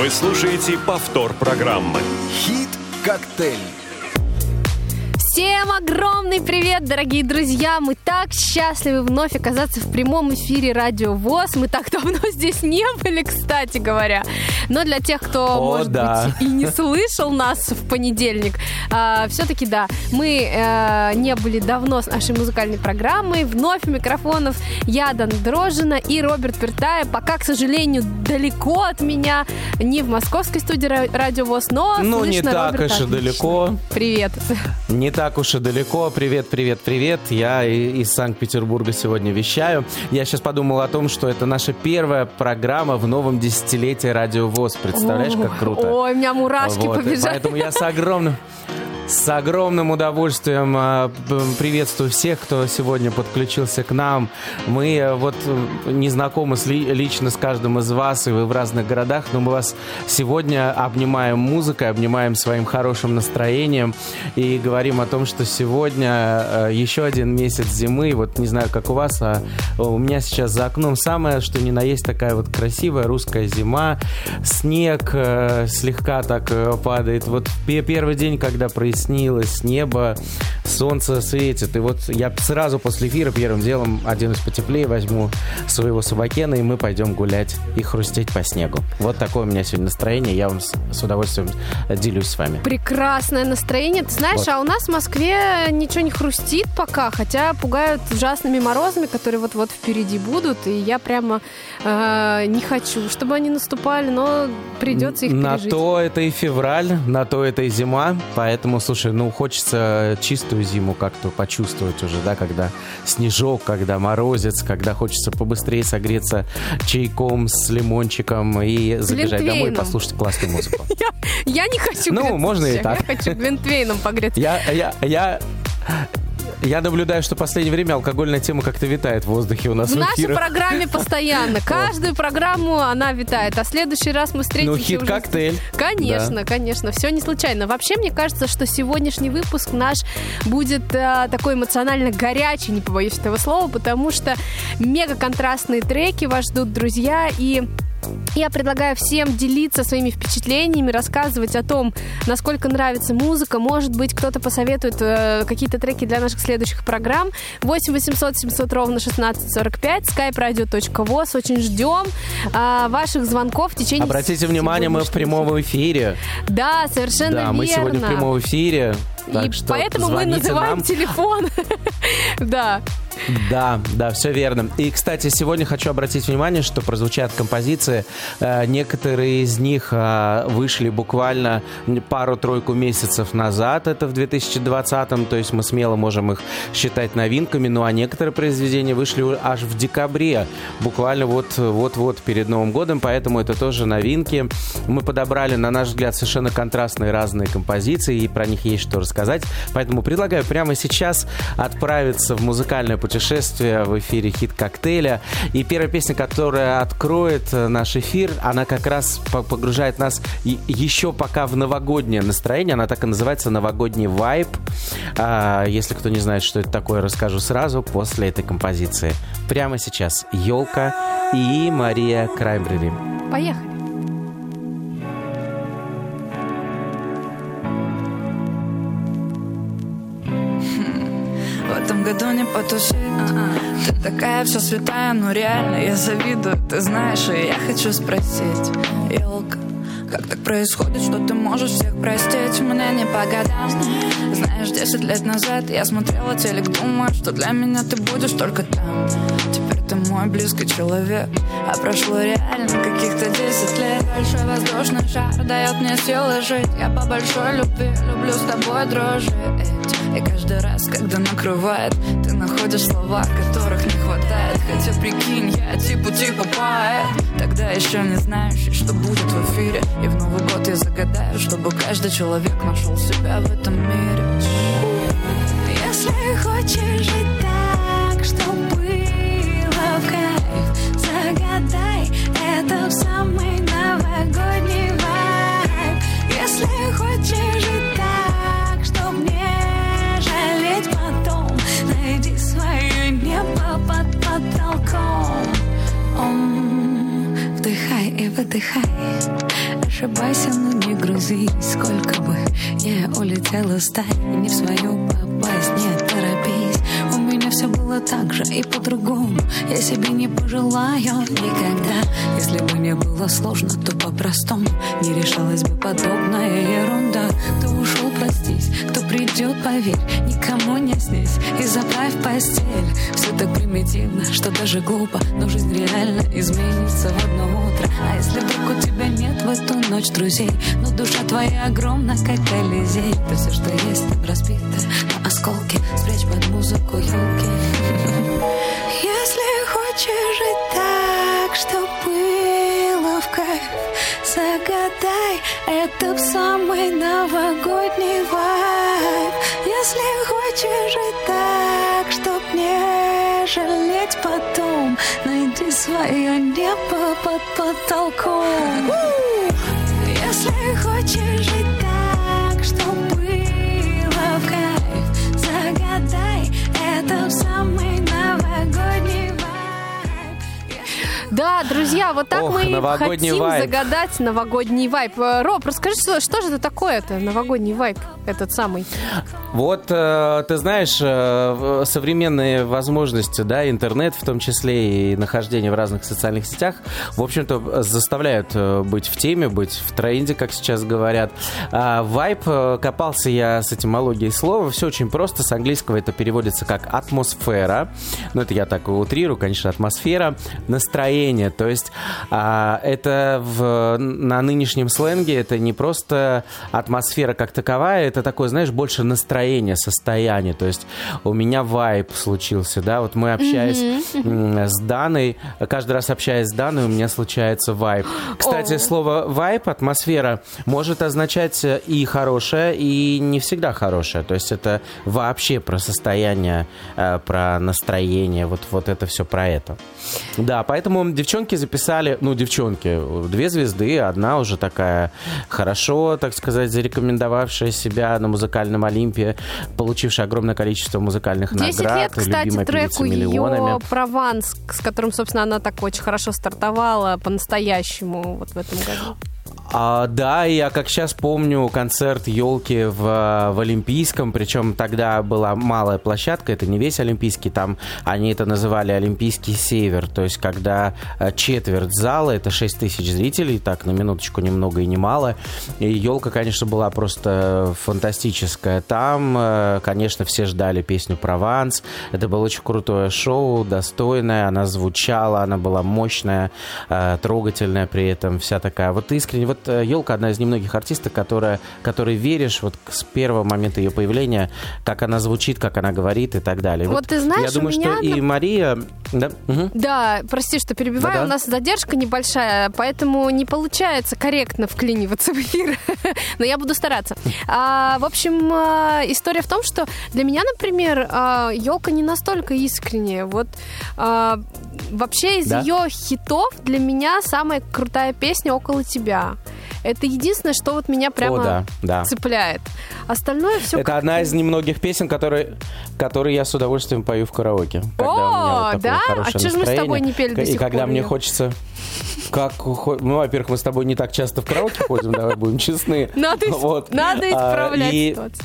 Вы слушаете повтор программы. Хит-коктейль. Всем огромный привет, дорогие друзья! Мы так счастливы вновь оказаться в прямом эфире Радио ВОЗ. Мы так давно здесь не были, кстати говоря. Но для тех, кто, О, может да. быть, и не слышал нас в понедельник, а, все-таки да, мы э, не были давно с нашей музыкальной программой. Вновь у микрофонов я, Дана Дрожина и Роберт Пертая. Пока, к сожалению, далеко от меня, не в московской студии Ра- Радио ВОЗ, но Ну, не слышно так Роберта уж и отлично. далеко. Привет. Не так уж и далеко. Привет, привет, привет. Я из Санкт-Петербурга сегодня вещаю. Я сейчас подумал о том, что это наша первая программа в новом десятилетии Радио ВОЗ. Представляешь, как круто? Ой, у меня мурашки Вот, побежали. Поэтому я с огромным... С огромным удовольствием а, приветствую всех, кто сегодня подключился к нам. Мы э, вот не знакомы с ли- лично с каждым из вас, и вы в разных городах, но мы вас сегодня обнимаем музыкой, обнимаем своим хорошим настроением и говорим о том, что сегодня э, еще один месяц зимы. Вот не знаю, как у вас, а у меня сейчас за окном самое, что ни на есть такая вот красивая русская зима. Снег э, слегка так падает. Вот пе- первый день, когда прояснилось небо, солнце светит. И вот я сразу после эфира первым делом оденусь потеплее, возьму своего собакена, и мы пойдем гулять и хрустеть по снегу. Вот такое у меня сегодня настроение. Я вам с, с удовольствием делюсь с вами. Прекрасное настроение. Ты знаешь, Вот. а у нас в Москве ничего не хрустит пока, хотя пугают ужасными морозами, которые вот-вот впереди будут. И я прямо э, не хочу, чтобы они наступали, но придется их на пережить. то это и февраль, на то это и зима. Поэтому, слушай, ну хочется чистую зиму как-то почувствовать уже, да, когда снежок, когда морозец, когда хочется побыстрее согреться чайком с лимончиком и забежать домой и послушать классную музыку. Я не хочу Ну, можно и так. Я хочу глинтвейном погреться. Я, я, я, я наблюдаю, что в последнее время алкогольная тема как-то витает в воздухе у нас В в нашей эфирах. программе постоянно. Каждую программу она витает. А в следующий раз мы встретимся Ну, хит уже. Конечно, конечно, все не случайно. Вообще, мне кажется, что сегодняшний выпуск наш будет э, такой эмоционально горячий, не побоюсь этого слова, потому что мега контрастные треки вас ждут, друзья, и я предлагаю всем делиться своими впечатлениями, рассказывать о том, насколько нравится музыка. Может быть, кто-то посоветует э, какие-то треки для наших следующих программ. 8 800 700 ровно 1645, skype-radio.voz. Очень ждем а, ваших звонков в течение Обратите внимание, мы в прямом эфире. да, совершенно Да, верно. мы сегодня в прямом эфире. И Так что поэтому мы называем нам. телефон. Да. Да, да, все верно. И, кстати, сегодня хочу обратить внимание, что прозвучат композиции. Э, Некоторые из них э, вышли буквально пару-тройку месяцев назад, это в 2020-м, то есть мы смело можем их считать новинками, ну а некоторые произведения вышли аж в декабре, буквально вот- вот-вот перед Новым годом, поэтому это тоже новинки. Мы подобрали, на наш взгляд, совершенно контрастные разные композиции, и про них есть что рассказать, поэтому предлагаю прямо сейчас отправиться в музыкальное путешествие в эфире хит коктейля. И первая песня, которая откроет наш эфир, она как раз по- погружает нас еще пока в новогоднее настроение. Она так и называется «Новогодний вайб». А, если кто не знает, что это такое, расскажу сразу после этой композиции. Прямо сейчас «Елка» и Мария Краймбрери. Поехали. Году не потусить Ты такая вся святая, ну реально я завидую. Ты знаешь, и я хочу спросить. Елка, как так происходит, что ты можешь всех простить? Мне не по годам. Знаешь, 10 лет назад я смотрела телек Думаю, что для меня ты будешь только там. Теперь ты мой близкий человек А прошло реально каких-то 10 лет. Большой воздушный шар дает мне силы жить. Я по большой любви люблю с тобой дружить И каждый раз, когда накрывает Ты находишь слова, которых не хватает. Хотя прикинь, я типа типа поэт. Тогда еще не знающий, что будет в эфире. И в Новый год я загадаю, чтобы каждый человек нашел себя в этом мире. Если хочешь жить выдыхай, ошибайся, но не грузись Сколько бы не улетела сталь И не в свою попасть, не торопись. У меня все было так же и по-другому. Я себе не пожелаю никогда. Если бы не было сложно, то по-простому. Не решалась бы подобная ерунда. Кто ушел, простись, кто придет, поверь Никому не снись. И заправь постель. Все так примитивно, что даже глупо Но жизнь реально изменится в одно утро. А если вдруг у тебя нет в эту ночь друзей Но душа твоя огромна, как Колизей То все, что есть, разбито. На осколки Спрячь под музыку елки. Если хочешь жить так, что было в кайф Загадай это самый новогодний вайб. Если хочешь жить так, чтоб не жалеть потом Найди свое небо под потолком. Если хочешь жить Да, друзья, вот так Ох, мы хотим вайб. загадать новогодний вайп. Э, Роб, расскажи, что, что же это такое-то, новогодний вайп, этот самый? Вот, э, ты знаешь, э, современные возможности, да, интернет в том числе и нахождение в разных социальных сетях, в общем-то, заставляют э, быть в теме, быть в тренде, как сейчас говорят. А вайп, копался я с этимологией слова, все очень просто, с английского это переводится как атмосфера, ну, это я так утрирую, конечно, атмосфера, настроение, то есть а, это в, на нынешнем сленге это не просто атмосфера как таковая, это такое, знаешь, больше настроение, состояние, то есть у меня вайп случился, да, вот мы общаясь м, с Даной, каждый раз общаясь с Даной, у меня случается вайп. Кстати, О. слово вайп, атмосфера, может означать и хорошее, и не всегда хорошее, то есть это вообще про состояние, э, про настроение, вот, вот это все про это. Да, поэтому девчонки записали, ну, девчонки, две звезды, одна уже такая хорошо, так сказать, зарекомендовавшая себя на музыкальном Олимпе, получившая огромное количество музыкальных 10 наград, лет, кстати, треку ее «Прованс», с которым, собственно, она так очень хорошо стартовала по-настоящему вот в этом году. А, да, я как сейчас помню концерт елки в, в Олимпийском, причем тогда была малая площадка, это не весь Олимпийский, там они это называли Олимпийский север, то есть когда э, четверть зала, это 6 тысяч зрителей, так на минуточку ни много и ни мало, и елка, конечно, была просто фантастическая. Там, э, конечно, все ждали песню «Прованс», это было очень крутое шоу, достойное, она звучала, она была мощная, э, трогательная при этом, вся такая вот искренне. Вот елка одна из немногих артисток, которая, которой веришь вот с первого момента ее появления, как она звучит, как она говорит и так далее. Вот ты знаешь, я думаю, меня что и Мария... Да, мгм. Да, прости, что перебиваю, Да-да. у нас задержка небольшая, поэтому не получается корректно вклиниваться в эфир, но я буду стараться. А, в общем, а, история в том, что для меня, например, елка не настолько искренняя. Вот вообще из Да? ее хитов для меня самая крутая песня «Около тебя». Это единственное, что вот меня прямо О, да, да. цепляет. Остальное все Это одна из немногих песен, которые, которые я с удовольствием пою в караоке. Когда О, вот да? А чё ж мы с тобой не пели до И сих когда пор мне хочется... Как, ну, во-первых, мы с тобой не так часто в караоке ходим, давай будем честны. Надо, ис- Вот. надо А, исправлять и ситуацию.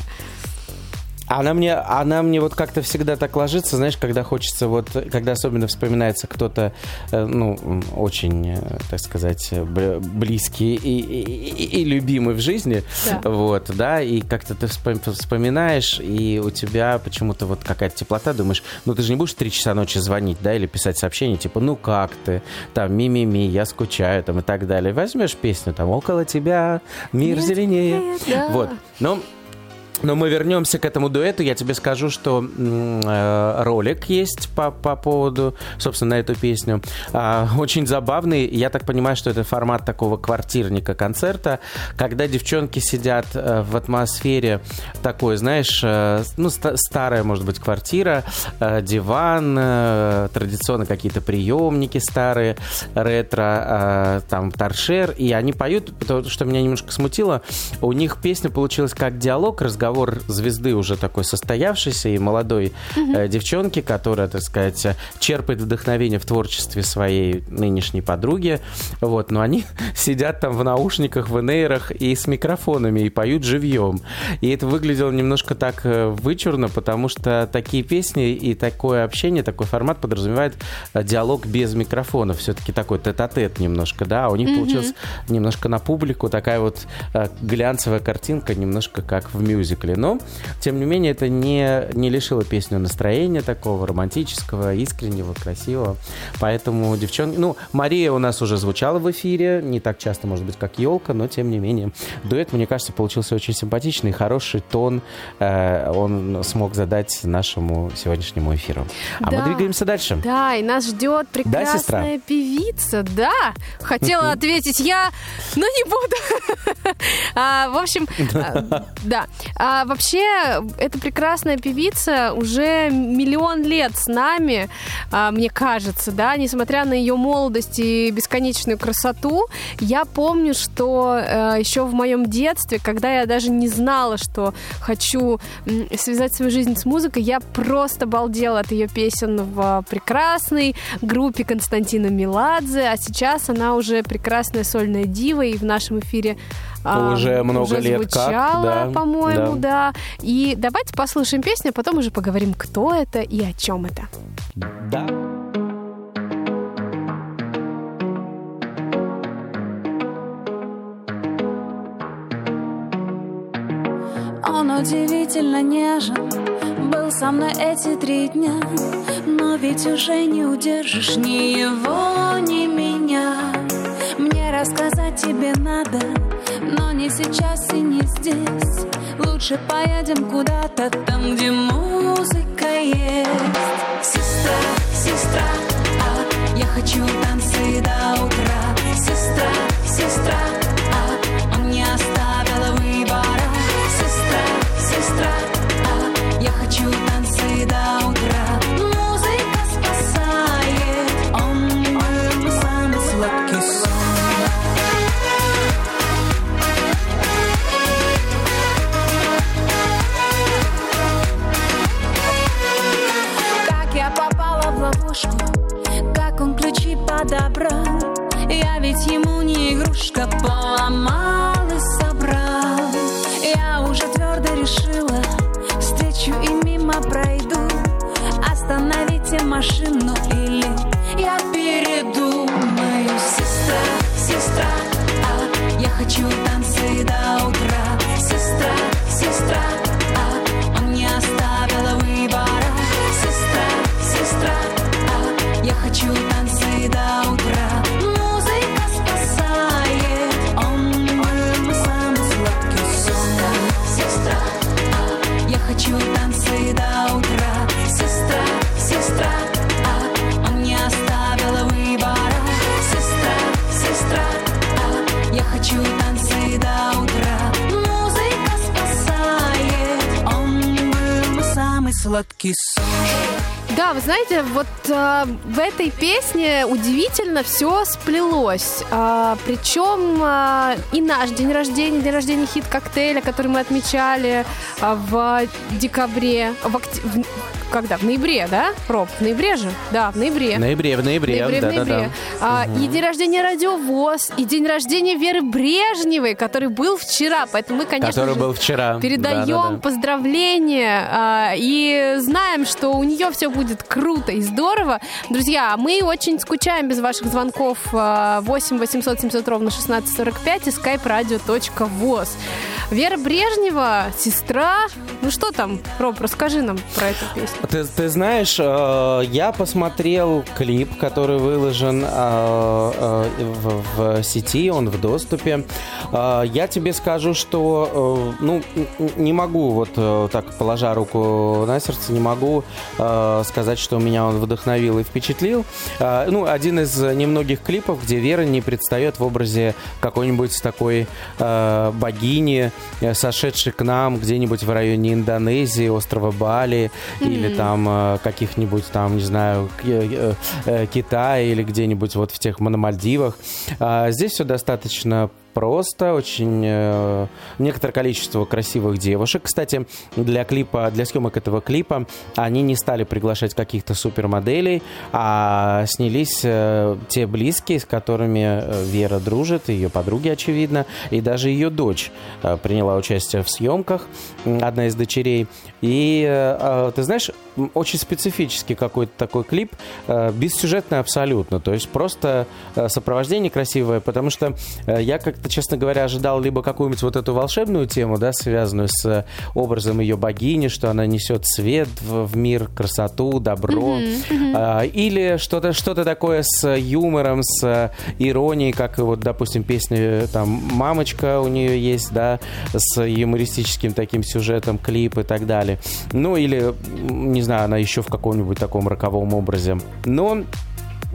Она мне, она мне вот как-то всегда так ложится, знаешь, когда хочется, вот, когда особенно вспоминается кто-то, э, ну, очень, э, так сказать, э, близкий и, и- и- любимый в жизни, Да. вот, да, и как-то ты вспом- вспоминаешь, и у тебя почему-то вот какая-то теплота, думаешь, ну, ты же не будешь в три часа ночи звонить, да, или писать сообщение, типа, ну, как ты, там, ми-ми-ми, я скучаю, там, и так далее. Возьмешь песню, там, около тебя мир Мир зеленее. зеленее, да. Вот, но но мы вернемся к этому дуэту. Я тебе скажу, что э, ролик есть по, по поводу, собственно, на эту песню. А, очень забавный. Я так понимаю, что это формат такого квартирника концерта, когда девчонки сидят э, в атмосфере такой, знаешь, э, ну, ста- старая, может быть, квартира, э, диван, э, традиционно какие-то приемники старые, ретро, э, там, торшер, и они поют, то, что меня немножко смутило, у них песня получилась как диалог, разговор разговор звезды уже такой состоявшейся и молодой э, девчонки, которая, так сказать, черпает вдохновение в творчестве своей нынешней подруги. Вот, но они сидят там в наушниках, в инейрах и с микрофонами и поют живьем. И это выглядело немножко так э, вычурно, потому что такие песни и такое общение, такой формат подразумевает э, диалог без микрофона. Все-таки такой тет-а-тет немножко, да. А у них получилось немножко на публику такая вот глянцевая картинка, немножко как в мюзикле. Но, тем не менее, это не, не лишило песню настроения такого романтического, искреннего, красивого. Поэтому девчонки... Ну, Мария у нас уже звучала в эфире, не так часто, может быть, как елка, но, тем не менее, дуэт, мне кажется, получился очень симпатичный, хороший тон э, он смог задать нашему сегодняшнему эфиру. А Да. мы двигаемся дальше. Да, и нас ждет прекрасная сестра? певица. Да, хотела ответить я, но не буду. А, В общем, а, да. А, Вообще, эта прекрасная певица уже миллион лет с нами, а, мне кажется, да, несмотря на ее молодость и бесконечную красоту. Я помню, что э, еще в моем детстве, когда я даже не знала, что хочу связать свою жизнь с музыкой, я просто балдела от ее песен в прекрасной группе Константина Меладзе, а сейчас она уже прекрасная сольная дива, и в нашем эфире а, Уже много лет как, звучала, да, по-моему, да. И давайте послушаем песню, а потом уже поговорим, кто это и о чем это. Да. Он удивительно нежен Был со мной эти три дня Но ведь уже не удержишь Ни его, ни меня Мне рассказать тебе надо Но не сейчас и не здесь. Лучше поедем куда-то Там, где музыка есть. Сестра, сестра, а Я хочу танцы до утра. Сестра, сестра, сладкий сон Да, вы знаете, вот а, в этой песне удивительно все сплелось. А, причем а, и наш день рождения, день рождения хит коктейля, который мы отмечали а, в декабре, в, окт- в- когда? В ноябре, да, Роб? В ноябре же? Да, в ноябре. В ноябре, в ноябре, ноябре, в да, да, ноябре. да. А, И день рождения Радиовоз, и день рождения Веры Брежневой, который был вчера. Поэтому мы, конечно Который же, был вчера. передаем Да-да-да. поздравления а, и знаем, что у нее все будет круто и здорово. Друзья, мы очень скучаем без ваших звонков а, 8 800 700 ровно 1645 и skype-radio.voz. Вера Брежнева, сестра. Ну что там, Роб, расскажи нам про эту песню. Ты, ты знаешь, э, я посмотрел клип, который выложен э, э, в, в сети, он в доступе. Э, я тебе скажу, что э, ну не могу вот э, так положа руку на сердце, не могу э, сказать, что меня он вдохновил и впечатлил. Э, ну, один из немногих клипов, где Вера не предстает в образе какой-нибудь такой э, богини, сошедшей к нам где-нибудь в районе Индонезии, острова Бали или там э, каких-нибудь там, не знаю, э, э, Китая или где-нибудь вот в тех на Мальдивах. А Здесь все достаточно просто, очень э, некоторое количество красивых девушек. Кстати, для клипа, для съемок этого клипа они не стали приглашать каких-то супермоделей, а снялись э, те близкие, с которыми э, Вера дружит, ее подруги, очевидно, и даже ее дочь э, приняла участие в съемках, одна из дочерей. И э, э, ты знаешь, очень специфический какой-то такой клип, э, бессюжетный абсолютно, то есть просто э, сопровождение красивое, потому что э, я как-то, честно говоря, ожидал либо какую-нибудь вот эту волшебную тему, да, связанную с образом ее богини, что она несет свет в, в мир, красоту, добро, mm-hmm, mm-hmm. или что-то что такое с юмором, с иронией, как вот, допустим, песня там «Мамочка» у нее есть, да, с юмористическим таким сюжетом, клип и так далее. Ну, или, не знаю, она еще в каком-нибудь таком роковом образе. Но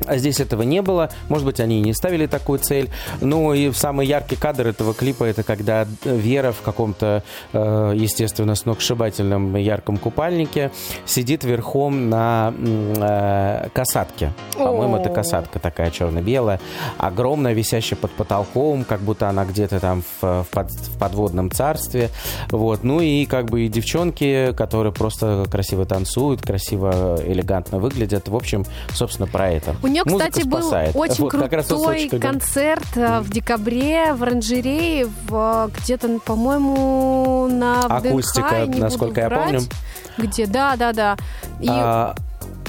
а здесь этого не было. Может быть, они и не ставили такую цель. Ну и самый яркий кадр этого клипа это когда Вера в каком-то, э, естественно, сногсшибательном ярком купальнике сидит верхом на э, касатке. По-моему, это касатка такая черно-белая. Огромная, висящая под потолком, как будто она где-то там в, в, под, в подводном царстве. Вот. Ну и как бы и девчонки, которые просто красиво танцуют, красиво, элегантно выглядят. В общем, собственно, про это. У нее, кстати, был очень вот, крутой концерт mm. в декабре в оранжерее, в, где-то, по-моему, на Акустика, ВДНХ, насколько я помню. Где, да, да, да. И... А,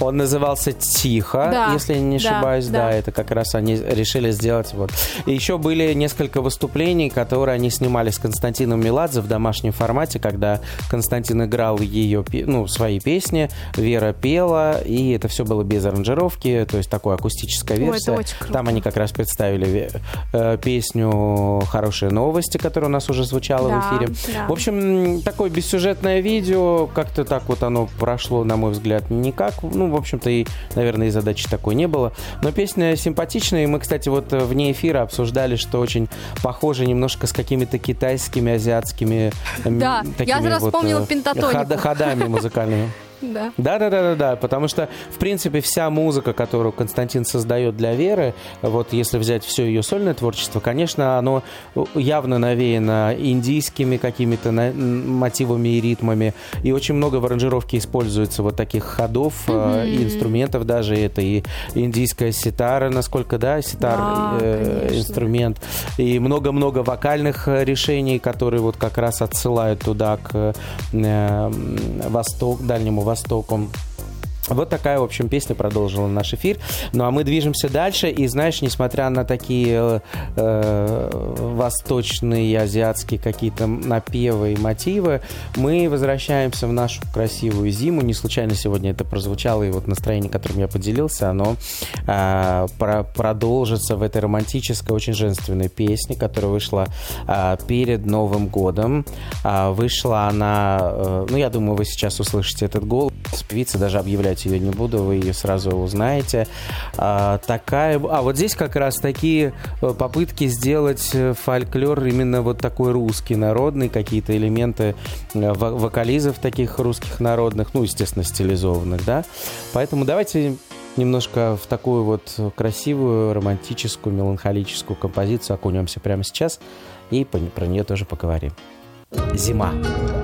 он назывался «Тихо», да, если я не ошибаюсь. Да, да, это как раз они решили сделать. Вот. И еще были несколько выступлений, которые они снимали с Константином Меладзе в домашнем формате, когда Константин играл ее, ну, свои песни, Вера пела, и это все было без аранжировки, то есть такой акустическая версия. Ой, Там они как раз представили э, песню «Хорошие новости», которая у нас уже звучала да, в эфире. Да. В общем, такое бессюжетное видео, как-то так вот оно прошло, на мой взгляд, никак. Ну, в общем-то, и, наверное, и задачи такой не было. Но песня симпатичная, и мы, кстати, вот э, вне эфира обсуждали, что очень похоже немножко с какими-то китайскими, азиатскими да, такими я вот вспомнила э, ход, ходами музыкальными. Да. Да, да, да, да, да. Потому что, в принципе, вся музыка, которую Константин создает для Веры, вот если взять все ее сольное творчество, конечно, оно явно навеяно индийскими какими-то мотивами и ритмами. И очень много в аранжировке используется вот таких ходов mm-hmm. и инструментов даже. Это и индийская ситара, насколько, да, ситар да, э, инструмент. И много-много вокальных э, решений, которые вот как раз отсылают туда к э, восток, Дальнему Востоку Востоком. Вот такая, в общем, песня продолжила наш эфир. Ну а мы движемся дальше. И знаешь, несмотря на такие э, восточные, азиатские какие-то напевы и мотивы, мы возвращаемся в нашу красивую зиму. Не случайно сегодня это прозвучало, и вот настроение, которым я поделился, оно э, про продолжится в этой романтической, очень женственной песне, которая вышла э, перед Новым годом. Э, вышла она, э, ну я думаю, вы сейчас услышите этот голос. Певица даже объявляет называть ее не буду, вы ее сразу узнаете. А, такая, а вот здесь как раз такие э, попытки сделать э, фольклор именно вот такой русский, народный, какие-то элементы э, вокализов таких русских народных, ну, естественно, стилизованных, да. Поэтому давайте немножко в такую вот красивую, романтическую, меланхолическую композицию окунемся прямо сейчас и про нее тоже поговорим. Зима. Снова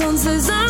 солнце замрет. Больше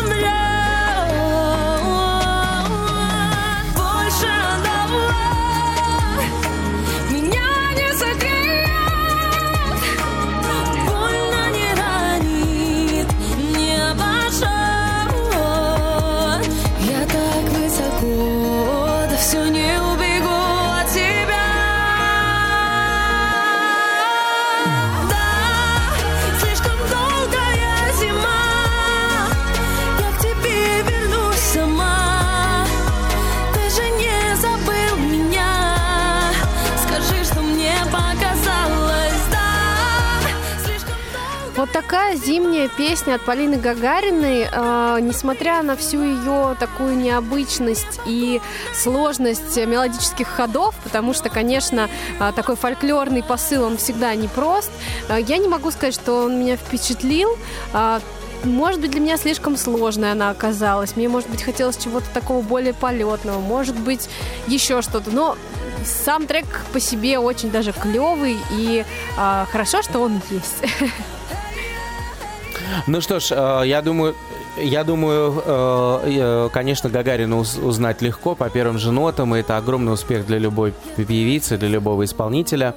песня от Полины Гагариной, э, несмотря на всю ее такую необычность и сложность мелодических ходов, потому что, конечно, э, такой фольклорный посыл, он всегда непрост, э, я не могу сказать, что он меня впечатлил. Э, может быть, для меня слишком сложная она оказалась. Мне, может быть, хотелось чего-то такого более полетного. Может быть, еще что-то. Но сам трек по себе очень даже клевый. И э, хорошо, что он есть. Ну что ж, э, я думаю, я думаю, э, э, конечно, Гагарина уз- узнать легко по первым же нотам, и это огромный успех для любой певицы, для любого исполнителя.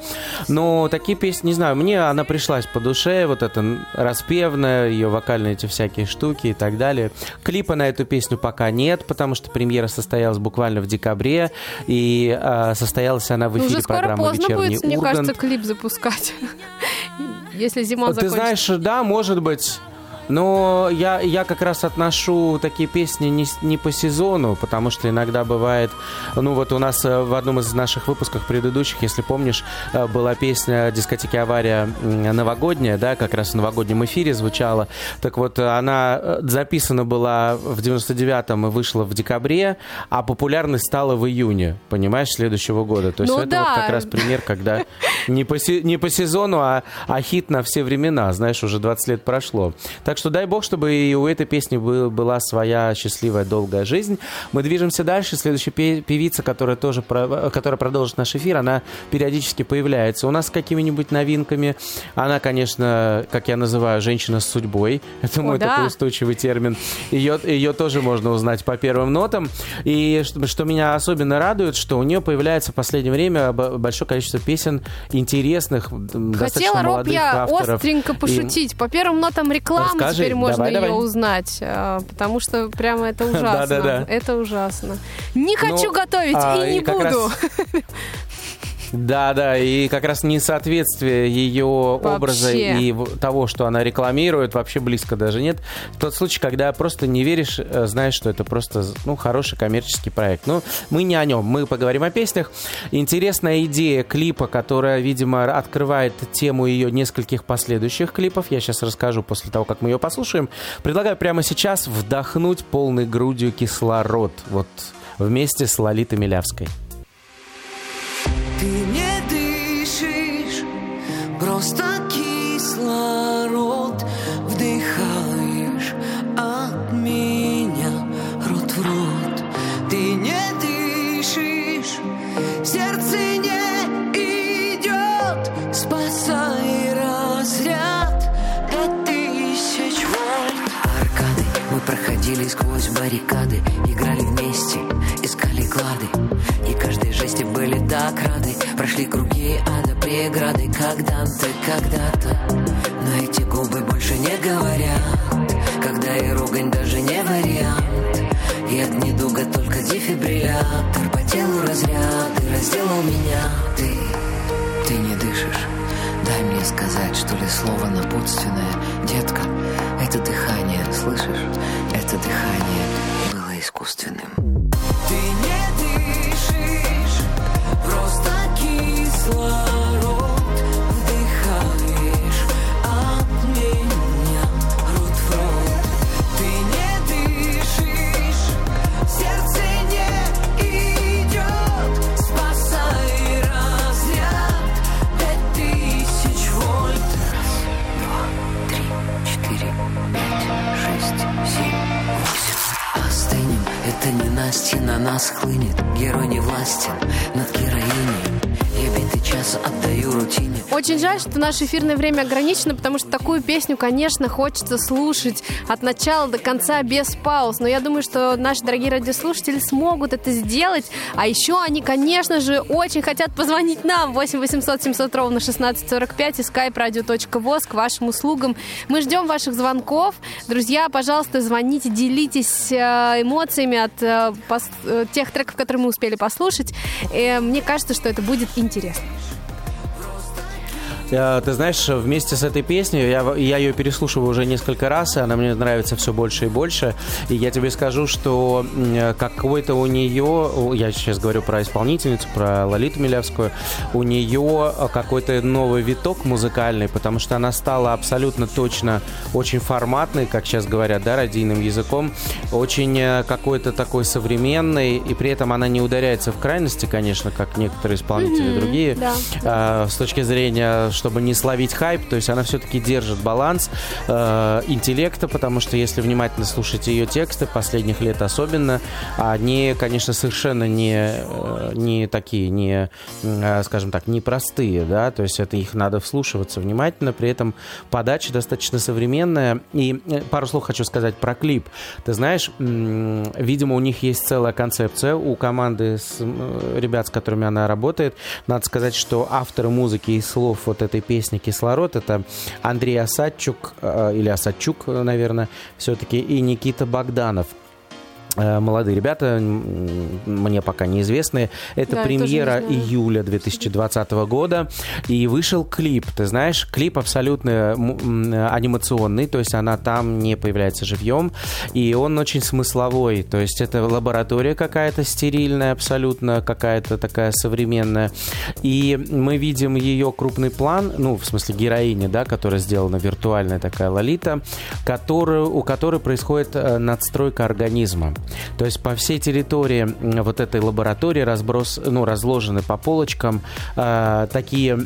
Но такие песни, не знаю, мне она пришлась по душе, вот эта распевная, ее вокальные эти всякие штуки и так далее. Клипа на эту песню пока нет, потому что премьера состоялась буквально в декабре, и состоялась она в Ну, эфире Уже скоро программы поздно «Вечерний будет, мне Ургант». кажется, клип запускать. Если зима Ты закончится. знаешь, да, может быть. Но я, я как раз отношу такие песни не, не по сезону, потому что иногда бывает... Ну вот у нас э, в одном из наших выпусков предыдущих, если помнишь, э, была песня дискотеки «Авария» новогодняя, да, как раз в новогоднем эфире звучала. Так вот, э, она записана была в 99-м и вышла в декабре, а популярность стала в июне, понимаешь, следующего года. То есть Ну это вот да. как раз пример, когда не по, не по сезону, а, а хит на все времена. Знаешь, уже 20 лет прошло. Так что дай бог, чтобы и у этой песни был- была своя счастливая долгая жизнь. Мы движемся дальше. Следующая пе- певица, которая тоже которая продолжит наш эфир, она периодически появляется. У нас с какими-нибудь новинками. Она, конечно, как я называю, женщина с судьбой. Это мой да. такой устойчивый термин. Ее, ее тоже можно узнать по первым нотам. И что, что меня особенно радует, что у нее появляется в последнее время большое количество песен интересных, м, достаточно Хотела, Роб, молодых я авторов. остренько И- пошутить. По первым нотам рекламы Расскажи, теперь можно давай, ее давай. узнать, а, потому что прямо это ужасно. Это ужасно. Не хочу Ну, готовить а, и не и как буду. Да, да, и как раз несоответствие ее образа и того, что она рекламирует, вообще близко даже нет. Тот случай, когда просто не веришь, э, знаешь, что это просто ну, хороший коммерческий проект. Но мы не о нем, мы поговорим о песнях. Интересная идея клипа, которая, видимо, открывает тему ее нескольких последующих клипов. Я сейчас расскажу после того, как мы ее послушаем. Предлагаю прямо сейчас вдохнуть полной грудью кислород. Вот вместе с Лолитой Милявской. Ты не дышишь, просто кислород вдыхаешь от меня рот в рот. Ты не дышишь, сердце не идет, спасай разряд от тысяч вольт. Аркады Мы проходили сквозь баррикады Играли вместе, искали клады И каждой жести были так рады Прошли круги ада, преграды Когда-то, когда-то. Но эти губы больше не говорят. Когда и ругань даже не вариант. И от недуга только дефибриллятор. По телу разряд, ты разделал меня. Ты, ты не дышишь. Дай мне сказать, что ли, слово напутственное. Детка, это дыхание, слышишь? Это дыхание было искусственным. Ты не дышишь, это не Настя на нас хлынет. Герой не властен. Над сейчас отдаю рутине Очень жаль, что наше эфирное время ограничено, потому что такую песню, конечно, хочется слушать от начала до конца без пауз. Но я думаю, что наши дорогие радиослушатели смогут это сделать. А еще они, конечно же, очень хотят позвонить нам. 8 800 700 ровно 1645 и skype radio.voz к вашим услугам. Мы ждем ваших звонков. Друзья, пожалуйста, звоните, делитесь э, эмоциями от э, э, тех треков, которые мы успели послушать. Мне кажется, что это будет интересно. Э, Ты знаешь, вместе с этой песней, я, я ее переслушиваю уже несколько раз, и она мне нравится все больше и больше. И я тебе скажу, что м, какой-то у нее, я сейчас говорю про исполнительницу, про Лолиту Милявскую, у нее какой-то новый виток музыкальный, потому что она стала абсолютно точно очень форматной, как сейчас говорят, да, радийным языком, очень э, какой-то такой современный, и при этом она не ударяется в крайности, конечно, как некоторые исполнители другие, да. э, с точки зрения, чтобы не словить хайп, то есть она все-таки держит баланс э, интеллекта, потому что если внимательно слушать ее тексты, последних лет особенно, они, конечно, совершенно не, э, не такие, не, э, скажем так, не простые, да, то есть это их надо вслушиваться внимательно, при этом подача достаточно современная. И э, пару слов хочу сказать про клип. Ты знаешь, видимо, у них есть целая концепция у команды с, ребят, с которыми она работает. Надо сказать, что авторы музыки и слов вот этой песни «Кислород» — это Андрей Осадчук, э, или Осадчук, наверное, все-таки, и Никита Богданов. Э, Молодые ребята, мне пока неизвестные. Это Да, премьера не июля 2020 года. И вышел клип. Ты знаешь, клип абсолютно анимационный, то есть она там не появляется живьем. И он очень смысловой. То есть это лаборатория какая-то стерильная, абсолютно какая-то такая современная. И мы видим ее крупный план, ну, в смысле героини, да, которая сделана виртуальная такая Лолита, которую, у которой происходит э, надстройка организма. То есть по всей территории вот этой лаборатории разброс, ну, разложены по полочкам э, такие,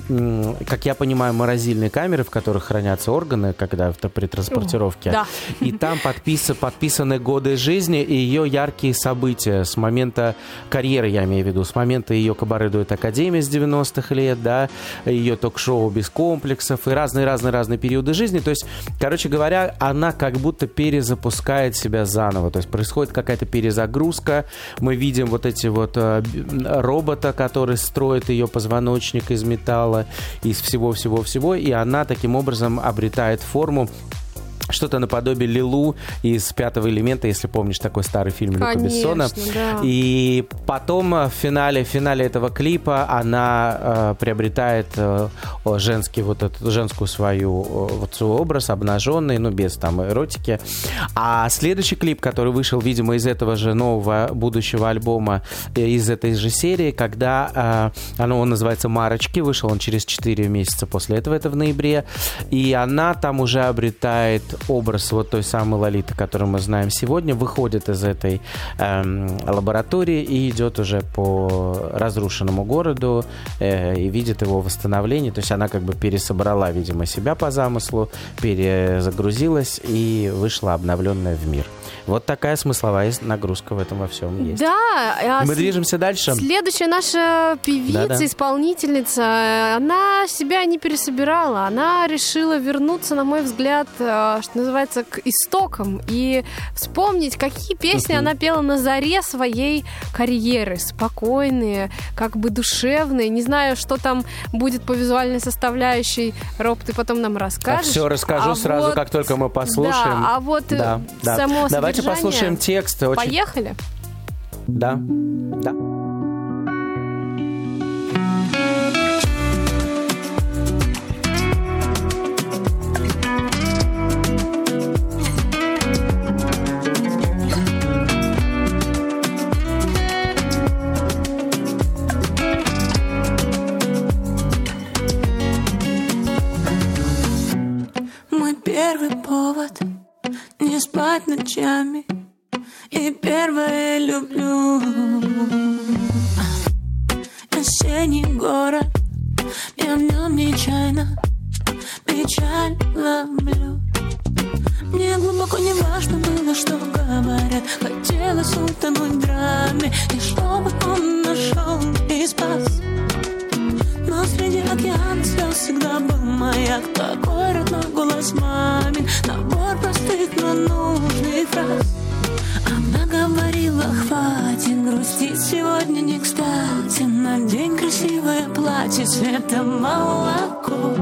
как я понимаю, морозильные камеры, в которых хранятся органы, когда в- при транспортировке. да. И там подпис- подписаны годы жизни и ее яркие события с момента карьеры, я имею в виду, с момента ее кабаре дуэт Академии с 90-х лет, да, ее ток-шоу без комплексов и разные-разные-разные периоды жизни. То есть, короче говоря, она как будто перезапускает себя заново. То есть происходит какая-то перезагрузка. Мы видим вот эти вот э, робота, который строит ее позвоночник из металла, из всего-всего-всего, и она таким образом обретает форму что-то наподобие Лилу из «Пятого элемента», если помнишь такой старый фильм Люка Конечно, Бессона. да. И потом э, в финале, в финале этого клипа она э, приобретает э, женский вот эту женскую свою э, вот свой образ обнаженный, ну без там эротики. А следующий клип, который вышел, видимо, из этого же нового будущего альбома, э, из этой же серии, когда э, оно он называется «Марочки», вышел он через 4 месяца после этого, это в ноябре, и она там уже обретает образ вот той самой Лолиты, которую мы знаем сегодня, выходит из этой эм, лаборатории и идет уже по разрушенному городу э, и видит его восстановление. То есть она как бы пересобрала, видимо, себя по замыслу, перезагрузилась и вышла обновленная в мир. Вот такая смысловая нагрузка в этом во всем есть. Да, а Мы с- движемся дальше. Следующая наша певица, Да-да. исполнительница, она себя не пересобирала. Она решила вернуться, на мой взгляд, э, что называется, к истокам и вспомнить, какие песни она пела на заре своей карьеры. Спокойные, как бы душевные. Не знаю, что там будет по визуальной составляющей. Роб, ты потом нам расскажешь. Все расскажу А сразу, вот- как только мы послушаем. Да, а вот э, Да, да. само Давайте содержание- послушаем текст. Очень... Поехали? Да, да. Спать ночами. И первое люблю. Осенний город. Я в нем нечаянно Печаль ловлю. Мне глубоко не важно было, что говорят. Хотелось утонуть в драме. И чтобы он нашел и спас но среди океан слез всегда был маяк. Такой родной голос мамин Набор простых, но нужных фраз. Она говорила, хватит грустить Сегодня не кстати. Надень красивое платье цвета молоко.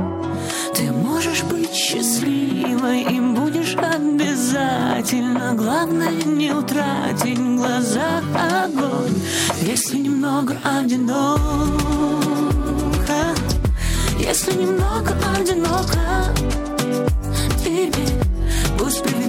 Ты можешь быть счастливой Им будешь обязательно. Главное не утратить в глазах огонь. Если немного одиноко Если немного одиноко Тебе пусть приведет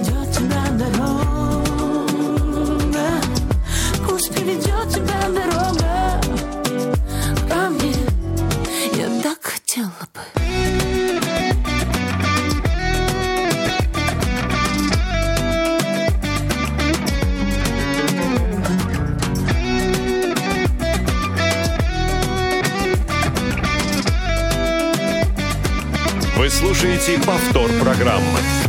Вы слушаете повтор программы.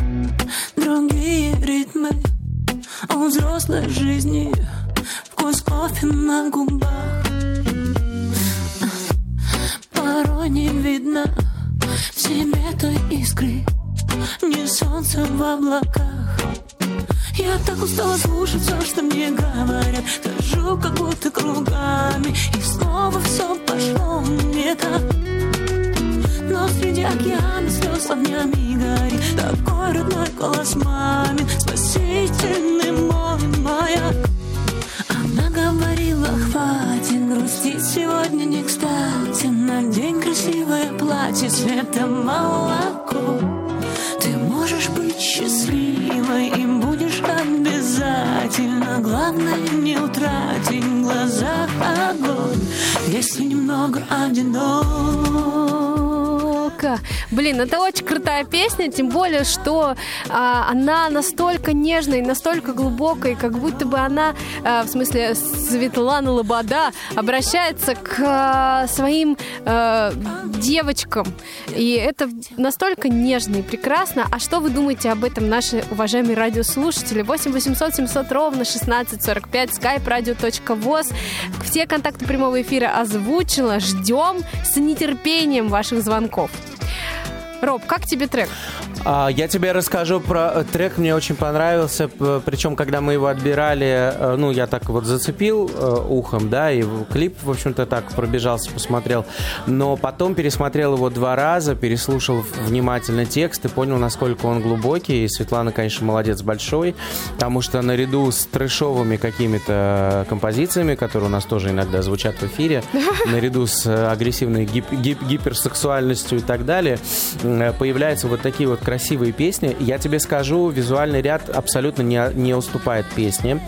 Счастливой Им будешь обязательно. Главное не утратить в глазах огонь Если немного одинок Ка. Блин, это очень крутая песня, тем более, что а, она настолько нежная и настолько глубокая, как будто бы она, а, в смысле, Светлана Лобода обращается к а, своим а, девочкам. И это настолько нежно и прекрасно. А что вы думаете об этом, наши уважаемые радиослушатели? 8 800 700 ровно 1645 skype. Все контакты прямого эфира озвучила. Ждем с нетерпением ваших звонков. Роб, как тебе трек? А, Я тебе расскажу про э, трек, мне очень понравился, причем, когда мы его отбирали, э, ну, я так вот зацепил э, ухом, да, и клип, в общем-то, так пробежался, посмотрел, но потом пересмотрел его два раза, переслушал внимательно текст и понял, насколько он глубокий, и Светлана, конечно, молодец большой, потому что наряду с трэшовыми какими-то композициями, которые у нас тоже иногда звучат в эфире, наряду с агрессивной гип- гип- гиперсексуальностью и так далее, появляются вот такие вот красивые песни. Я тебе скажу, визуальный ряд абсолютно не, не уступает песне.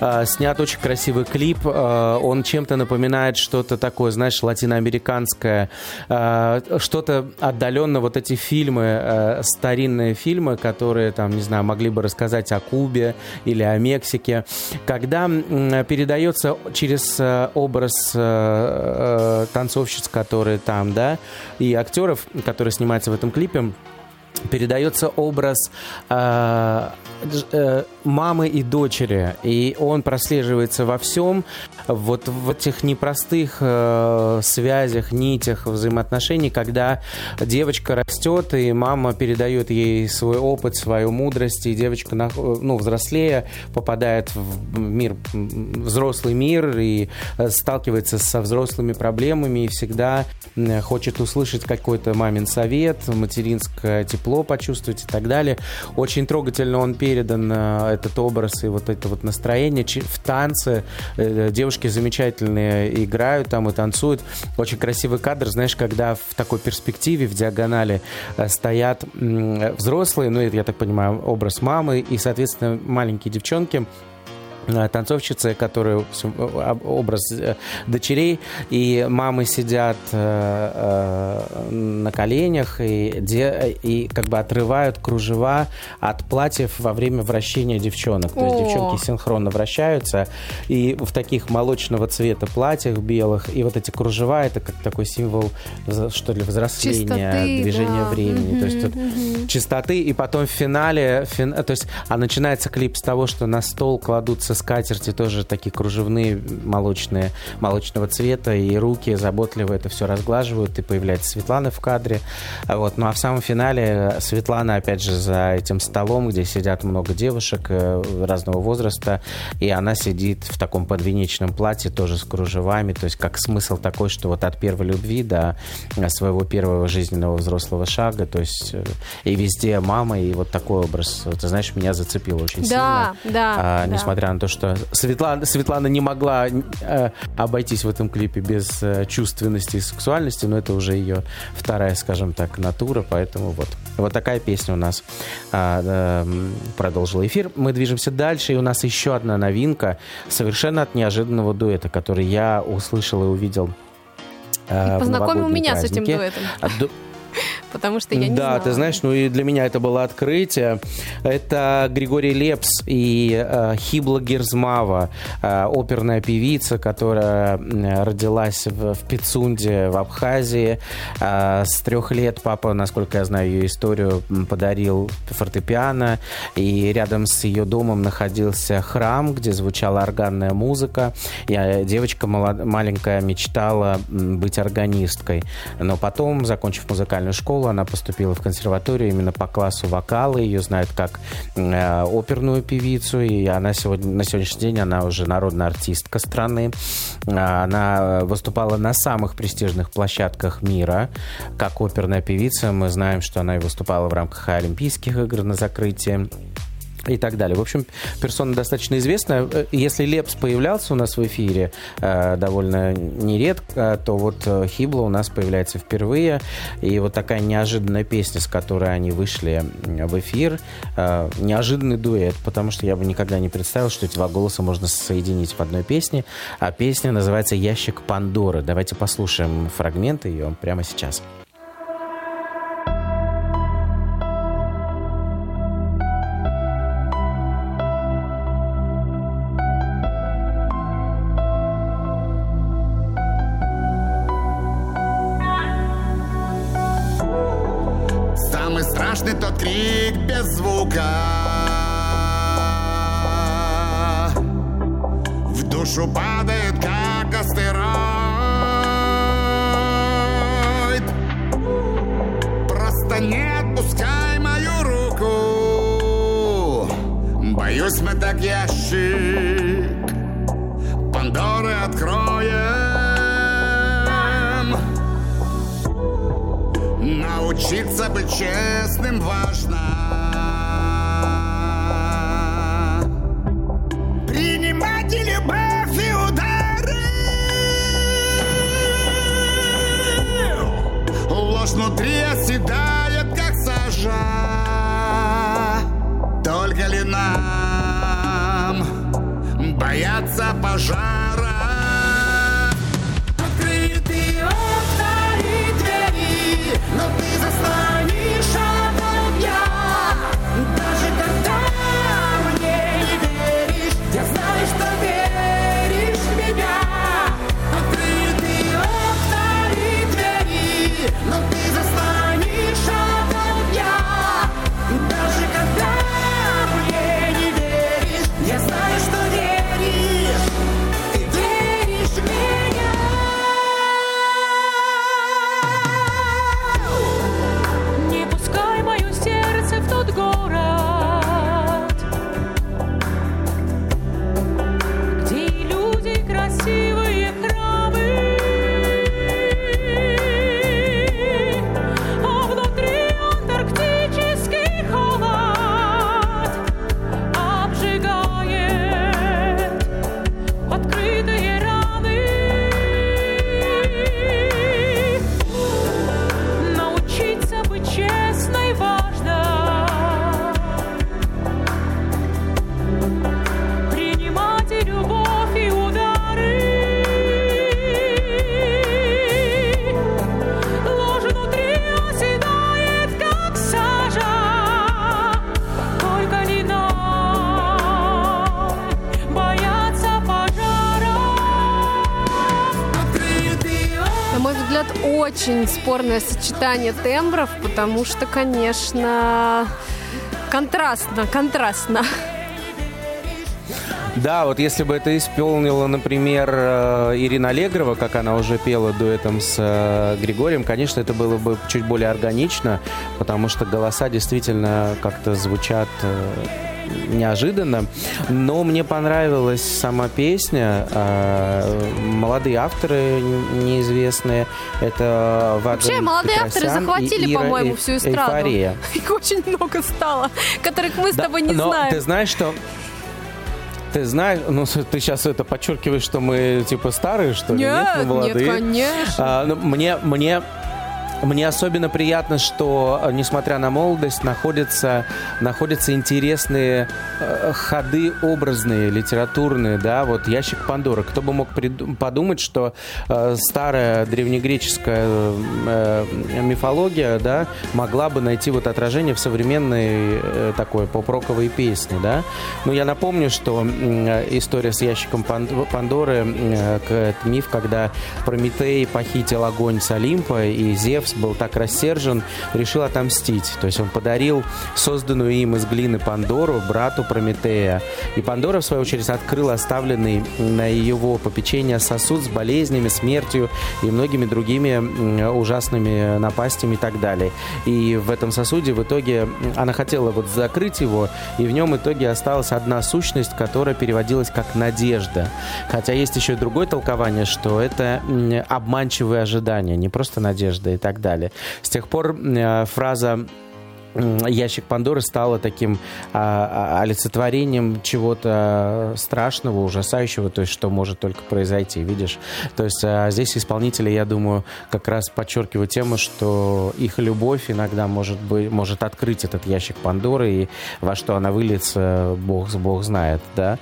А, снят очень красивый клип. а, он чем-то напоминает что-то такое, знаешь, латиноамериканское. что-то отдаленно вот эти фильмы, старинные фильмы, которые там, не знаю, могли бы рассказать о Кубе или о Мексике. Когда передается через э, образ э, э, танцовщиц, которые там, да, и актеров, которые снимаются в этом клипе, передается образ э, э, мамы и дочери, и он прослеживается во всем, вот в этих непростых э, связях, нитях взаимоотношений, когда девочка растет, и мама передает ей свой опыт, свою мудрость, и девочка, ну, взрослея, попадает в мир, взрослый мир, и сталкивается со взрослыми проблемами, и всегда хочет услышать какой-то мамин совет, материнское тепло почувствовать и так далее. Очень трогательно он передан, э, этот образ и вот это вот настроение в танце. Э, Девушки замечательные играют там и танцуют. Очень красивый кадр, знаешь, когда в такой перспективе, в диагонали э, стоят взрослые, ну, это, я так понимаю, образ мамы и, соответственно, маленькие девчонки, э, танцовщицы, которые об- образ э, дочерей, и мамы сидят э, э, на коленях и, и как бы отрывают кружева от платьев во время вращения девчонок. То есть О. девчонки синхронно вращаются, и в таких молочного цвета платьях белых, и вот эти кружева, это как такой символ, что ли, взросления, Чистоты, движения да. времени. То есть тут чистоты, и потом в финале, фин- то есть, а начинается клип с того, что на стол кладутся скатерти тоже такие кружевные, молочные, молочного цвета, и руки заботливо это все разглаживают, и появляется Светлана в кадре. Вот. Ну а в самом финале Светлана, опять же, за этим столом, где сидят много девушек э, разного возраста, и она сидит в таком подвенечном платье, тоже с кружевами, то есть как смысл такой, что вот от первой любви до своего первого жизненного взрослого шага, то есть э, и везде мама, и вот такой образ, ты знаешь, меня зацепил очень да, сильно. Да, а, да. Несмотря на то, что Светлана, Светлана не могла э, обойтись в этом клипе без э, чувственности и сексуальности, но это уже ее вторая, скажем так, натура, поэтому вот. Вот такая песня у нас а, э, продолжила эфир. Мы движемся дальше, и у нас еще одна новинка, совершенно от неожиданного дуэта, который я услышал и увидел э, в Познакомил меня с этим праздники. дуэтом. А ду- Потому что я не да, знала. ты знаешь, ну и для меня это было открытие. Это Григорий Лепс и э, Хибла Герзмава, э, оперная певица, которая м, родилась в, в Пицунде, в Абхазии. Э, с трех лет папа, насколько я знаю ее историю, подарил фортепиано. И рядом с ее домом находился храм, где звучала органная музыка. Я, девочка молод- маленькая мечтала быть органисткой. Но потом, закончив музыкальную школу, она поступила в консерваторию именно по классу вокала. Ее знают как э, оперную певицу. И она сегодня, на сегодняшний день она уже народная артистка страны. А, Она выступала на самых престижных площадках мира как оперная певица. Мы знаем, что она и выступала в рамках Олимпийских игр на закрытии и так далее. В общем, персона достаточно известная. Э, Если Лепс появлялся у нас в эфире э, довольно нередко, то вот э, Хибла у нас появляется впервые. И вот такая неожиданная песня, с которой они вышли в эфир, неожиданный дуэт, потому что я бы никогда не представил, что эти два голоса можно соединить в одной песне. А песня называется «Ящик Пандоры». Давайте послушаем фрагменты ее прямо сейчас. Спорное сочетание тембров, потому что, конечно, контрастно, контрастно. Да, вот если бы это исполнила, например, э, Ирина Аллегрова, как она уже пела дуэтом с э, Григорием, конечно, это было бы чуть более органично, потому что голоса действительно как-то звучат э, неожиданно. Но мне понравилась сама песня. Молодые авторы неизвестные. Это Вообще, молодые авторы захватили, по-моему, всю эстраду. Эйфория. Их очень много стало, которых мы с да, тобой не но знаем. Ты знаешь, что ты знаешь, ну ты сейчас это подчеркиваешь, что мы типа старые, что ли? Нет, нет, мы молодые. Нет, конечно. А, ну, мне, мне мне особенно приятно, что, э, несмотря на молодость, находятся, находятся интересные э, ходы образные, литературные, да, вот «Ящик Пандоры». Кто бы мог подумать, что э, старая древнегреческая мифология, да, могла бы найти вот отражение в современной такой поп-роковой песне, да. Но я напомню, что история с «Ящиком Пандоры» э, миф, когда Прометей похитил огонь с Олимпа, и Зевс был так рассержен, решил отомстить. То есть он подарил созданную им из глины Пандору брату Прометея. И Пандора, в свою очередь, открыл оставленный на его попечение сосуд с болезнями, смертью и многими другими ужасными напастями и так далее. И в этом сосуде в итоге она хотела вот закрыть его, и в нем в итоге осталась одна сущность, которая переводилась как «надежда». Хотя есть еще и другое толкование, что это обманчивые ожидания, не просто надежда и так так далее. С тех пор э, фраза ящик Пандоры стала таким а, а, олицетворением чего-то страшного, ужасающего, то есть что может только произойти, видишь? То есть а, здесь исполнители, я думаю, как раз подчеркивают тему, что их любовь иногда может быть, может открыть этот ящик Пандоры и во что она выльется, Бог, Бог знает, да?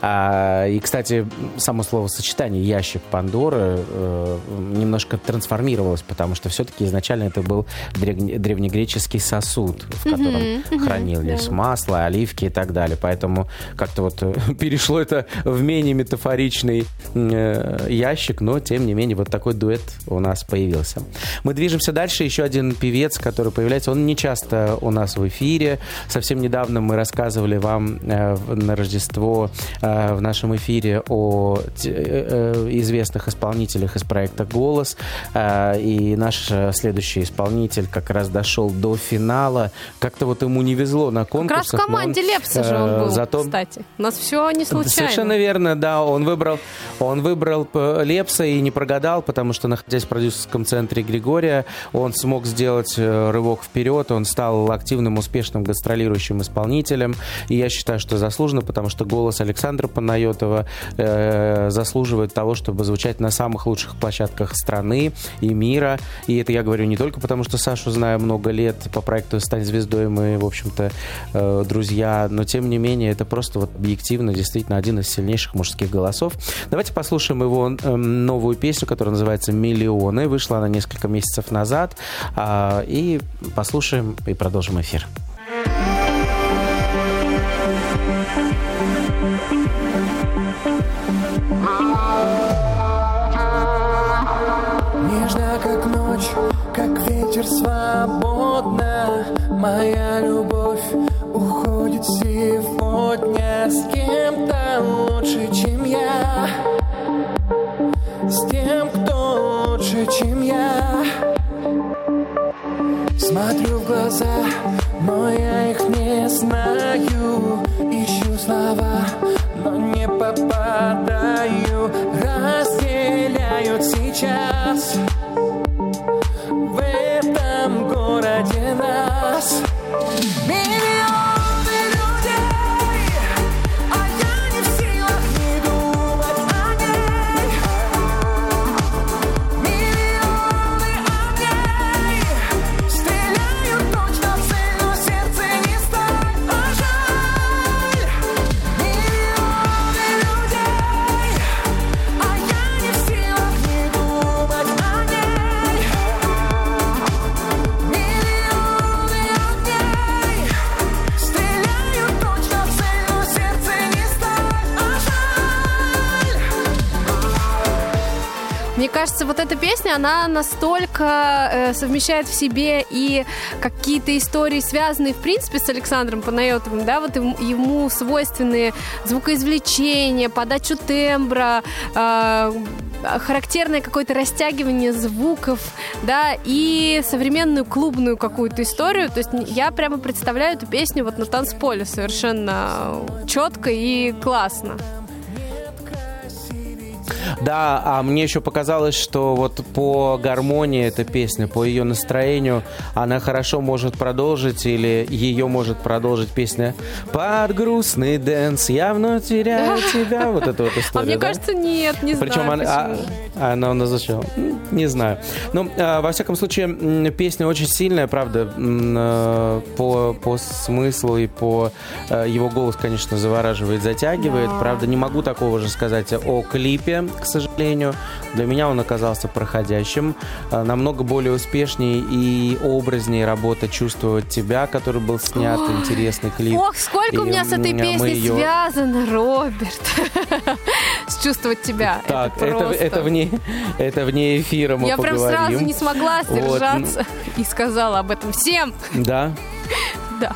А, и, кстати, само словосочетание ящик Пандоры э, немножко трансформировалось, потому что все-таки изначально это был древнегреческий сосуд сосуд, в котором mm-hmm. хранились да. масло, оливки и так далее. Поэтому как-то вот э, перешло это в менее метафоричный э, ящик, но тем не менее вот такой дуэт у нас появился. Мы движемся дальше. Еще один певец, который появляется, он не часто у нас в эфире. Совсем недавно мы рассказывали вам э, на Рождество э, в нашем эфире о э, э, известных исполнителях из проекта «Голос». Э, и наш следующий исполнитель как раз дошел до финала как-то вот ему не везло на конкурсах. Как раз в команде он, Лепса же он был, зато... кстати. У нас все не случайно. Совершенно верно, да. Он выбрал, он выбрал э, Лепса и не прогадал, потому что, находясь в продюсерском центре Григория, он смог сделать э, рывок вперед, он стал активным, успешным гастролирующим исполнителем. И я считаю, что заслуженно, потому что голос Александра Панайотова э, заслуживает того, чтобы звучать на самых лучших площадках страны и мира. И это я говорю не только потому, что Сашу знаю много лет по проекту «Стань звездой», мы, в общем-то, э, друзья, но тем не менее это просто вот объективно действительно один из сильнейших мужских голосов. Давайте послушаем его э, новую песню, которая называется «Миллионы». Вышла она несколько месяцев назад. Э, и послушаем и продолжим эфир. Нежно, как ночь, как ветер свободно Моя любовь уходит сегодня. С кем-то лучше, чем я. С тем, кто лучше, чем я. Смотрю в глаза, но я их не знаю она настолько э, совмещает в себе и какие-то истории, связанные, в принципе, с Александром Панайотовым, да, вот ему, свойственные звукоизвлечение, подачу тембра, э, характерное какое-то растягивание звуков, да, и современную клубную какую-то историю. То есть я прямо представляю эту песню вот на танцполе совершенно четко и классно. Да, а мне еще показалось, что вот по гармонии эта песня, по ее настроению, она хорошо может продолжить или ее может продолжить песня «Под грустный dance, я вновь теряю тебя». Вот эта вот история, А мне да? кажется, нет, не Причем знаю она, почему. а, она у нас зачем? Не знаю. Ну, а, во всяком случае, песня очень сильная, правда, э, по, по смыслу и по э, его голос, конечно, завораживает, затягивает. Да. Правда, не могу такого же сказать о клипе, к сожалению. Для меня он оказался проходящим. Намного более успешней и образнее работа «Чувствовать тебя», который был снят, Ой. интересный клип. Ох, сколько у И, меня с этой песней ее- связано, Роберт. С чувствовать тебя. Так, это, это, это, вне, это вне эфира мы Я прям поговорим. сразу не смогла Вот, сдержаться и сказала об этом всем. Да, Да.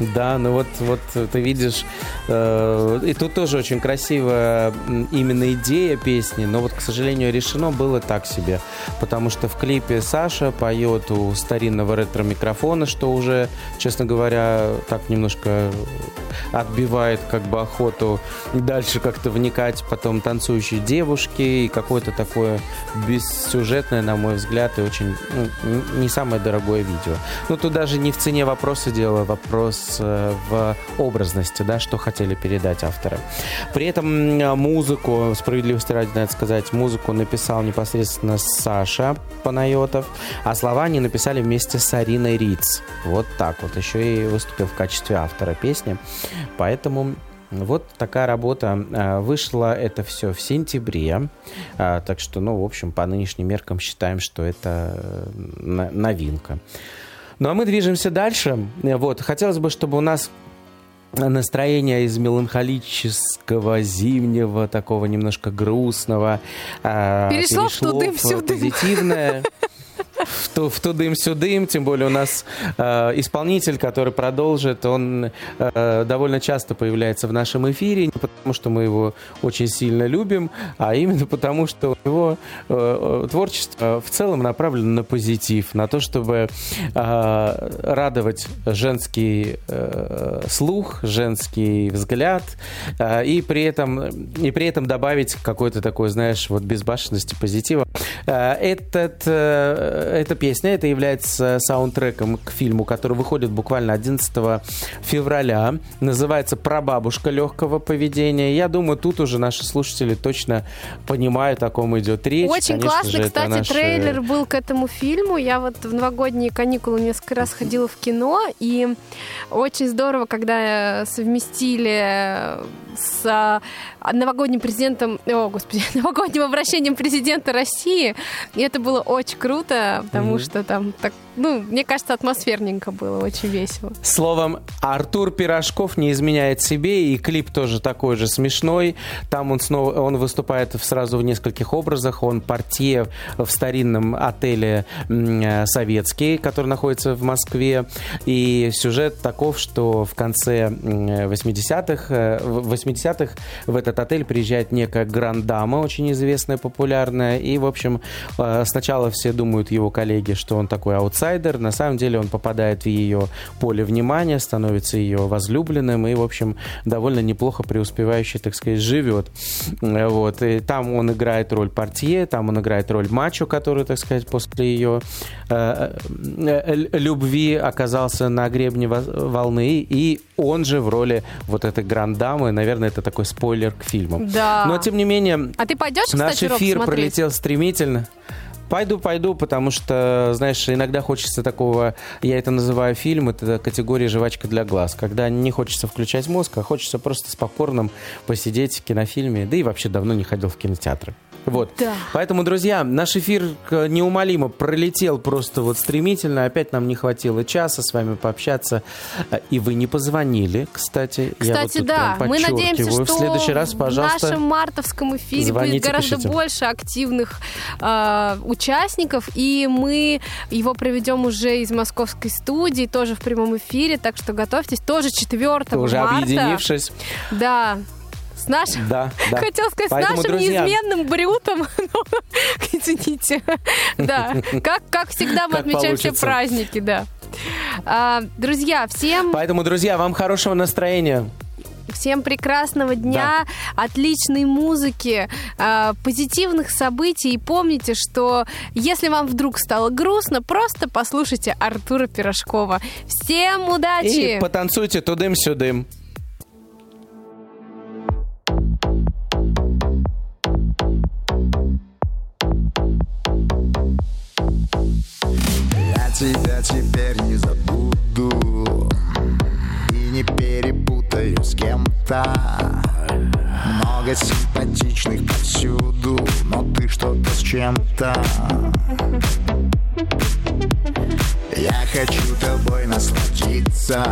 Да, ну вот, вот ты видишь, э, и тут тоже очень красивая именно идея песни, но вот, к сожалению, решено было так себе, потому что в клипе Саша поет у старинного ретро-микрофона, что уже, честно говоря, так немножко отбивает как бы охоту дальше как-то вникать, потом танцующие девушки и какое-то такое бессюжетное, на мой взгляд, и очень ну, не самое дорогое видео. Ну, тут даже не в цене вопроса дело, вопрос э, в образности, да, что хотели передать авторы. При этом м, музыку, справедливости ради, надо сказать, музыку написал непосредственно Саша Панайотов, а слова они написали вместе с Ариной Риц. Вот так вот. Еще и выступил в качестве автора песни. Поэтому вот такая работа. А, Вышло это все в сентябре. А, Так что, ну, в общем, по нынешним меркам считаем, что это э, новинка. Ну, а мы движемся дальше. Вот. Хотелось бы, чтобы у нас настроение из меланхолического, зимнего, такого немножко грустного а, Перешло в тудым-сюдым. позитивное. В, ту, в тудым-сюдым, тем более у нас э, исполнитель, который продолжит, он э, довольно часто появляется в нашем эфире, не потому что мы его очень сильно любим, а именно потому что у него э, э, творчество в целом направлено на позитив, на то, чтобы э, радовать женский э, слух, женский взгляд, э, и при этом и при этом добавить какой-то такой, знаешь, вот безбашенности, позитива. Э, Этот, э, эта песня, это является саундтреком к фильму, который выходит буквально 11 февраля. Называется «Прабабушка легкого поведения». Я думаю, тут уже наши слушатели точно понимают, о ком идет речь. Очень Конечно классный, же, кстати, наш, э, трейлер был к этому фильму. Я вот в новогодние каникулы несколько раз ходила в кино, и очень здорово, когда совместили с а, новогодним президентом, о, господи, новогодним обращением президента России. И это было очень круто, потому Мгм. что там так, ну, мне кажется, атмосферненько было, очень весело. Словом, Артур Пирожков не изменяет себе, и клип тоже такой же смешной. Там он снова он выступает сразу в нескольких образах. Он портье в старинном отеле э, советский, который находится в Москве. И сюжет таков, что в конце м, 80-х, э, в 80-х в этот отель приезжает некая грандама, очень известная, популярная. И, в общем, э, сначала все думают, его коллеги, что он такой аутсайдер. На самом деле он попадает в ее поле внимания, становится ее возлюбленным и, в общем, довольно неплохо преуспевающий, так сказать, живет. Вот. И там он играет роль портье, там он играет роль мачо, который, так сказать, после ее э, э, любви оказался на гребне во- волны, и он же в роли вот этой грандамы, наверное, это такой спойлер к фильму. Да. Но, тем не менее, А ты пойдешь, Наш кстати, Роб, эфир смотреть? пролетел стремительно. Пойду, пойду, потому что, знаешь, иногда хочется такого, я это называю фильм, это категория жвачка для глаз, когда не хочется включать мозг, а хочется просто с попкорном посидеть в кинофильме, да и вообще давно не ходил в кинотеатры. Вот. Да. Поэтому, друзья, наш эфир э, неумолимо пролетел просто вот стремительно. Опять нам не хватило часа с вами пообщаться. Э, И вы не позвонили, кстати. Я вот Кстати, да, мы надеемся, что в следующий раз, пожалуйста, в нашем мартовском эфире звоните, будет гораздо пишите. больше активных э, участников, и мы его проведем уже из московской студии, тоже в прямом эфире, так что готовьтесь. Тоже 4 уже марта. объединившись. Да. Нашим, Да, да. хотел сказать, Поэтому, с нашим друзья, неизменным брютом. Ну, Извините. Да, как, как всегда мы Как отмечаем все получится. праздники, да. А, друзья, всем Поэтому, друзья, вам хорошего настроения. Всем прекрасного дня, отличной музыки, э, позитивных событий. И помните, что если вам вдруг стало грустно, просто послушайте Артура Пирожкова. Всем удачи! И потанцуйте тудым-сюдым. Кем-то Много симпатичных повсюду Но ты что-то с чем-то? Я хочу тобой насладиться.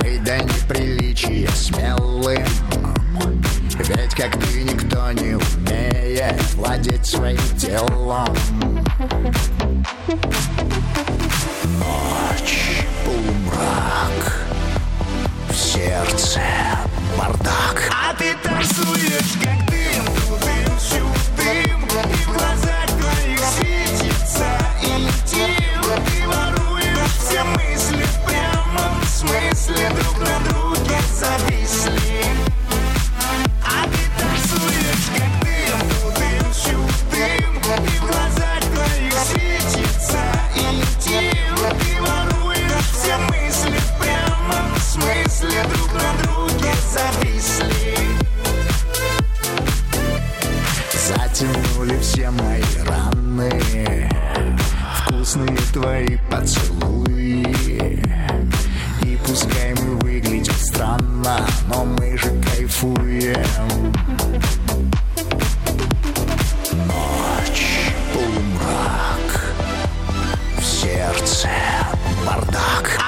Быть до неприличия смелым. Ведь как ты никто не умеет Владеть своим телом сердце бардак. А ты танцуешь, как улице бардак.